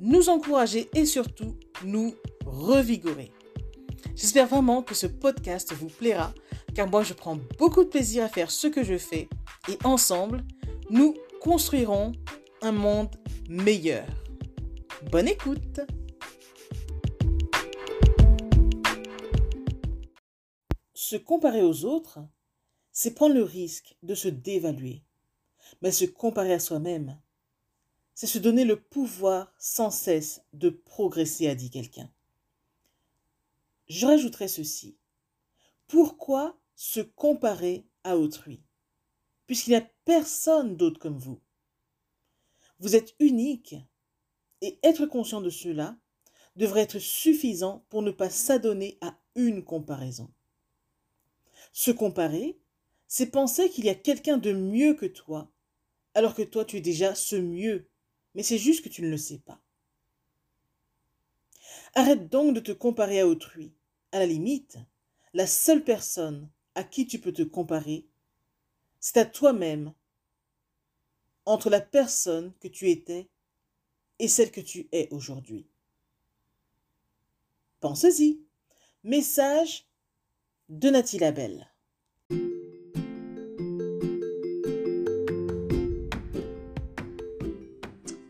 nous encourager et surtout nous revigorer. J'espère vraiment que ce podcast vous plaira car moi je prends beaucoup de plaisir à faire ce que je fais et ensemble, nous construirons un monde meilleur. Bonne écoute Se comparer aux autres, c'est prendre le risque de se dévaluer. Mais se comparer à soi-même, c'est se donner le pouvoir sans cesse de progresser, a dit quelqu'un. Je rajouterai ceci. Pourquoi se comparer à autrui Puisqu'il n'y a personne d'autre comme vous? Vous êtes unique et être conscient de cela devrait être suffisant pour ne pas s'adonner à une comparaison. Se comparer, c'est penser qu'il y a quelqu'un de mieux que toi, alors que toi tu es déjà ce mieux, mais c'est juste que tu ne le sais pas. Arrête donc de te comparer à autrui. À la limite, la seule personne à qui tu peux te comparer, c'est à toi-même, entre la personne que tu étais et celle que tu es aujourd'hui. Pensez-y. Message de Nathalie Labelle.